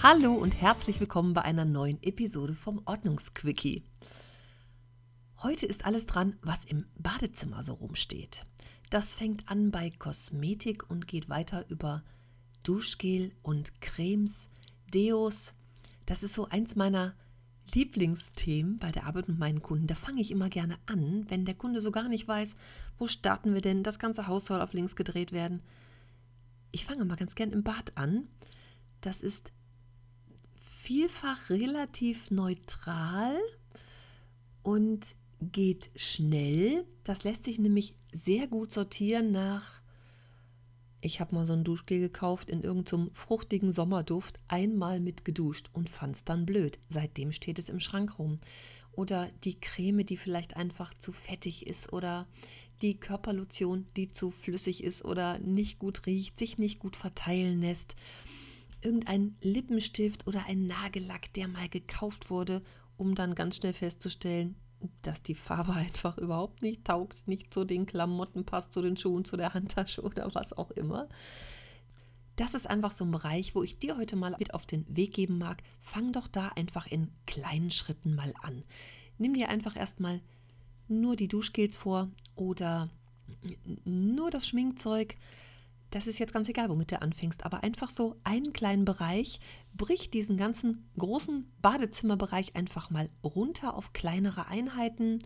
Hallo und herzlich willkommen bei einer neuen Episode vom Ordnungsquickie. Heute ist alles dran, was im Badezimmer so rumsteht. Das fängt an bei Kosmetik und geht weiter über Duschgel und Cremes, Deos. Das ist so eins meiner Lieblingsthemen bei der Arbeit mit meinen Kunden. Da fange ich immer gerne an, wenn der Kunde so gar nicht weiß, wo starten wir denn? Das ganze Haus soll auf links gedreht werden. Ich fange mal ganz gern im Bad an. Das ist vielfach relativ neutral und geht schnell. Das lässt sich nämlich sehr gut sortieren nach, ich habe mal so ein Duschgel gekauft in irgendeinem fruchtigen Sommerduft, einmal mit geduscht und fand es dann blöd. Seitdem steht es im Schrank rum. Oder die Creme, die vielleicht einfach zu fettig ist oder die Körperlotion, die zu flüssig ist oder nicht gut riecht, sich nicht gut verteilen lässt. Irgendein Lippenstift oder ein Nagellack, der mal gekauft wurde, um dann ganz schnell festzustellen, dass die Farbe einfach überhaupt nicht taugt, nicht zu den Klamotten passt, zu den Schuhen, zu der Handtasche oder was auch immer. Das ist einfach so ein Bereich, wo ich dir heute mal mit auf den Weg geben mag. Fang doch da einfach in kleinen Schritten mal an. Nimm dir einfach erstmal nur die Duschgels vor oder nur das Schminkzeug das ist jetzt ganz egal, womit du anfängst, aber einfach so einen kleinen Bereich, brich diesen ganzen großen Badezimmerbereich einfach mal runter auf kleinere Einheiten.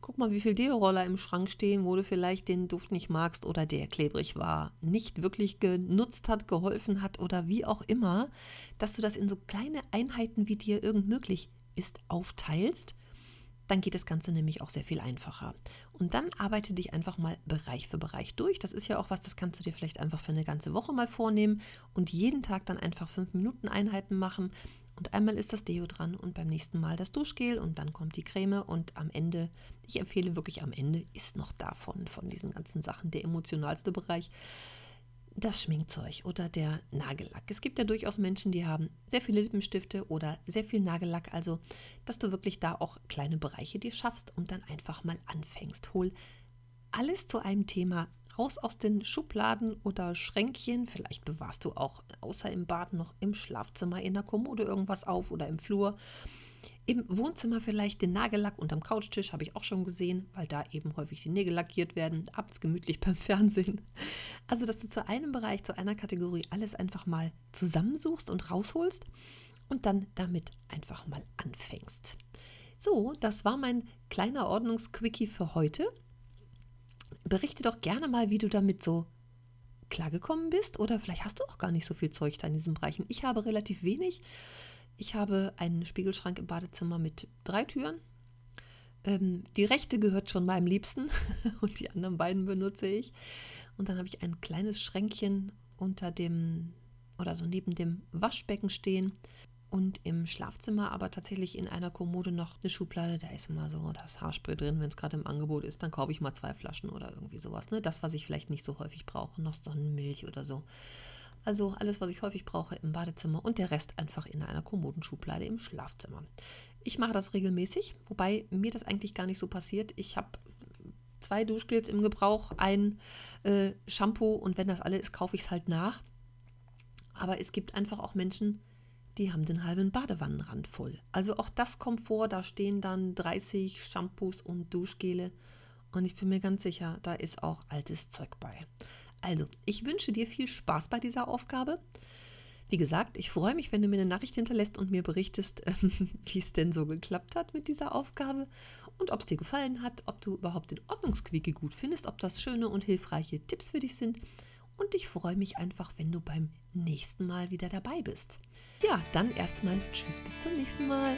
Guck mal, wie viele Deo-Roller im Schrank stehen, wo du vielleicht den Duft nicht magst oder der klebrig war, nicht wirklich genutzt hat, geholfen hat oder wie auch immer, dass du das in so kleine Einheiten, wie dir irgend möglich ist, aufteilst dann geht das Ganze nämlich auch sehr viel einfacher. Und dann arbeite dich einfach mal Bereich für Bereich durch. Das ist ja auch was, das kannst du dir vielleicht einfach für eine ganze Woche mal vornehmen und jeden Tag dann einfach fünf Minuten Einheiten machen. Und einmal ist das Deo dran und beim nächsten Mal das Duschgel und dann kommt die Creme und am Ende, ich empfehle wirklich am Ende, ist noch davon, von diesen ganzen Sachen der emotionalste Bereich das Schminkzeug oder der Nagellack. Es gibt ja durchaus Menschen, die haben sehr viele Lippenstifte oder sehr viel Nagellack, also dass du wirklich da auch kleine Bereiche dir schaffst und dann einfach mal anfängst. Hol alles zu einem Thema raus aus den Schubladen oder Schränkchen. Vielleicht bewahrst du auch außer im Bad noch im Schlafzimmer in der Kommode irgendwas auf oder im Flur im Wohnzimmer vielleicht den Nagellack unterm Couchtisch, habe ich auch schon gesehen, weil da eben häufig die Nägel lackiert werden, abends gemütlich beim Fernsehen. Also, dass du zu einem Bereich, zu einer Kategorie alles einfach mal zusammensuchst und rausholst und dann damit einfach mal anfängst. So, das war mein kleiner Ordnungsquickie für heute. Berichte doch gerne mal, wie du damit so klargekommen bist oder vielleicht hast du auch gar nicht so viel Zeug da in diesen Bereichen. Ich habe relativ wenig. Ich habe einen Spiegelschrank im Badezimmer mit drei Türen. Ähm, die rechte gehört schon meinem Liebsten und die anderen beiden benutze ich. Und dann habe ich ein kleines Schränkchen unter dem oder so neben dem Waschbecken stehen. Und im Schlafzimmer aber tatsächlich in einer Kommode noch eine Schublade. Da ist immer so das Haarspray drin. Wenn es gerade im Angebot ist, dann kaufe ich mal zwei Flaschen oder irgendwie sowas. Ne? Das, was ich vielleicht nicht so häufig brauche. Noch Sonnenmilch oder so. Also alles, was ich häufig brauche im Badezimmer und der Rest einfach in einer Kommodenschublade im Schlafzimmer. Ich mache das regelmäßig, wobei mir das eigentlich gar nicht so passiert. Ich habe zwei Duschgels im Gebrauch, ein äh, Shampoo und wenn das alle ist, kaufe ich es halt nach. Aber es gibt einfach auch Menschen, die haben den halben Badewannenrand voll. Also auch das kommt vor, da stehen dann 30 Shampoos und Duschgele und ich bin mir ganz sicher, da ist auch altes Zeug bei. Also, ich wünsche dir viel Spaß bei dieser Aufgabe. Wie gesagt, ich freue mich, wenn du mir eine Nachricht hinterlässt und mir berichtest, wie es denn so geklappt hat mit dieser Aufgabe und ob es dir gefallen hat, ob du überhaupt den Ordnungsquickie gut findest, ob das schöne und hilfreiche Tipps für dich sind. Und ich freue mich einfach, wenn du beim nächsten Mal wieder dabei bist. Ja, dann erstmal Tschüss, bis zum nächsten Mal.